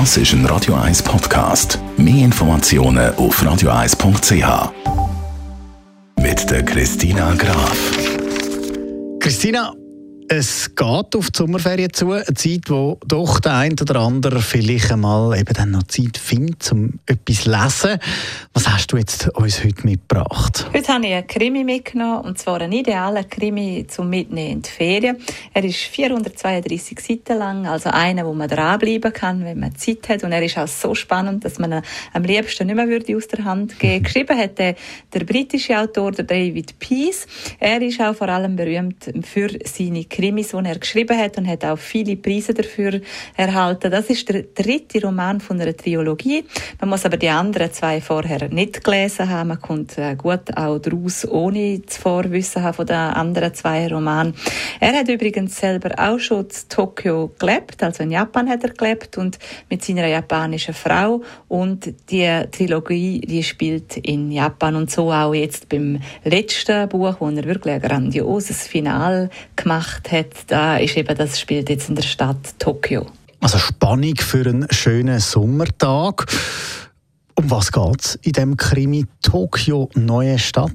Das ist ein Radio 1 Podcast. Mehr Informationen auf radio1.ch. Mit der Christina Graf. Christina, es geht auf die Sommerferien zu, eine Zeit, wo doch der ein oder andere vielleicht einmal eben dann noch Zeit findet, um etwas zu lesen. Was hast du jetzt uns heute mitgebracht? Heute habe ich einen Krimi mitgenommen, und zwar einen idealen Krimi zum Mitnehmen in die Ferien. Er ist 432 Seiten lang, also einer, wo man dranbleiben kann, wenn man Zeit hat. Und er ist auch so spannend, dass man ihn am liebsten nicht mehr würde aus der Hand geben würde. Geschrieben hat der, der britische Autor der David Peace. Er ist auch vor allem berühmt für seine Krimis, die er geschrieben hat und hat auch viele Preise dafür erhalten. Das ist der dritte Roman von einer Trilogie. Man muss aber die anderen zwei vorher nicht gelesen haben. Man kommt äh, gut auch daraus, ohne das Vorwissen haben von den anderen zwei Romanen. Er hat übrigens selber auch schon in Tokio gelebt, also in Japan hat er gelebt und mit seiner japanischen Frau und die Trilogie, die spielt in Japan und so auch jetzt beim letzten Buch, wo er wirklich ein grandioses Final gemacht gemacht hat, da ist eben, das spielt jetzt in der Stadt Tokio. Also Spannung für einen schönen Sommertag. Um was geht es in dem Krimi Tokio Neue Stadt?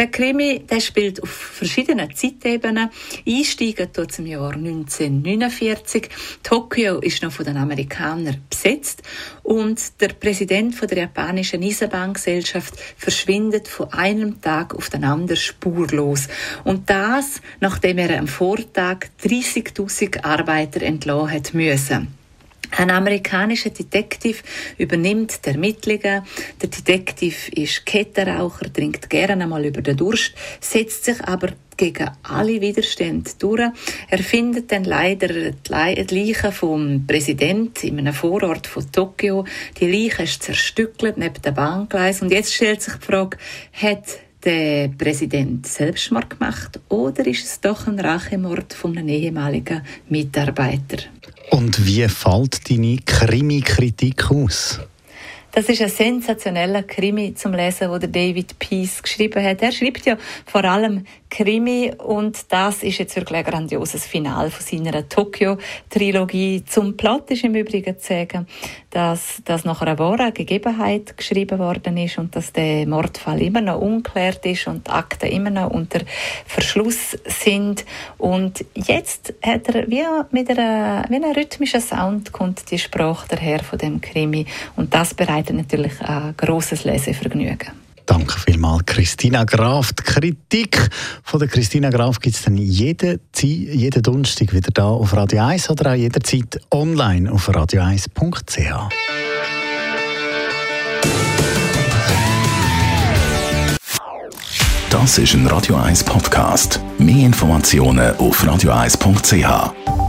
Der Krimi der spielt auf verschiedenen Zeitebenen. Einsteigen tut im Jahr 1949. Tokio ist noch von den Amerikanern besetzt und der Präsident von der japanischen Eisenbahngesellschaft verschwindet von einem Tag auf den anderen spurlos. Und das, nachdem er am Vortag 30.000 Arbeiter entlassen hat müssen. Ein amerikanischer Detektiv übernimmt die Ermittlungen. Der Detektiv ist Kettenraucher, trinkt gerne einmal über den Durst, setzt sich aber gegen alle Widerstände durch. Er findet dann leider die Leiche vom Präsident in einem Vorort von Tokio. Die Leiche ist zerstückelt neben dem Bahngleis. Und jetzt stellt sich die Frage, hat der Präsident Selbstmord gemacht oder ist es doch ein Rachemord von einem ehemaligen Mitarbeiter? Und wie fällt deine Krimi-Kritik aus? Das ist ein sensationeller Krimi zum Lesen, wo der David Peace geschrieben hat. Er schreibt ja vor allem Krimi und das ist jetzt wirklich ein grandioses Finale von seiner Tokyo-Trilogie. Zum Plot ist im Übrigen zu sagen, dass das nach einer wahren Gegebenheit geschrieben worden ist und dass der Mordfall immer noch ungeklärt ist und die Akten immer noch unter Verschluss sind. Und jetzt hat er wie mit einer, wie einem rhythmischen Sound kommt die Sprache daher von dem Krimi und das bereitet natürlich ein grosses Lesevergnügen. Danke vielmals, Christina Graf. Die Kritik von der Christina Graf gibt es dann jeden, jeden Donnerstag wieder da auf Radio 1 oder auch jederzeit online auf radio1.ch. Das ist ein Radio 1 Podcast. Mehr Informationen auf radio1.ch.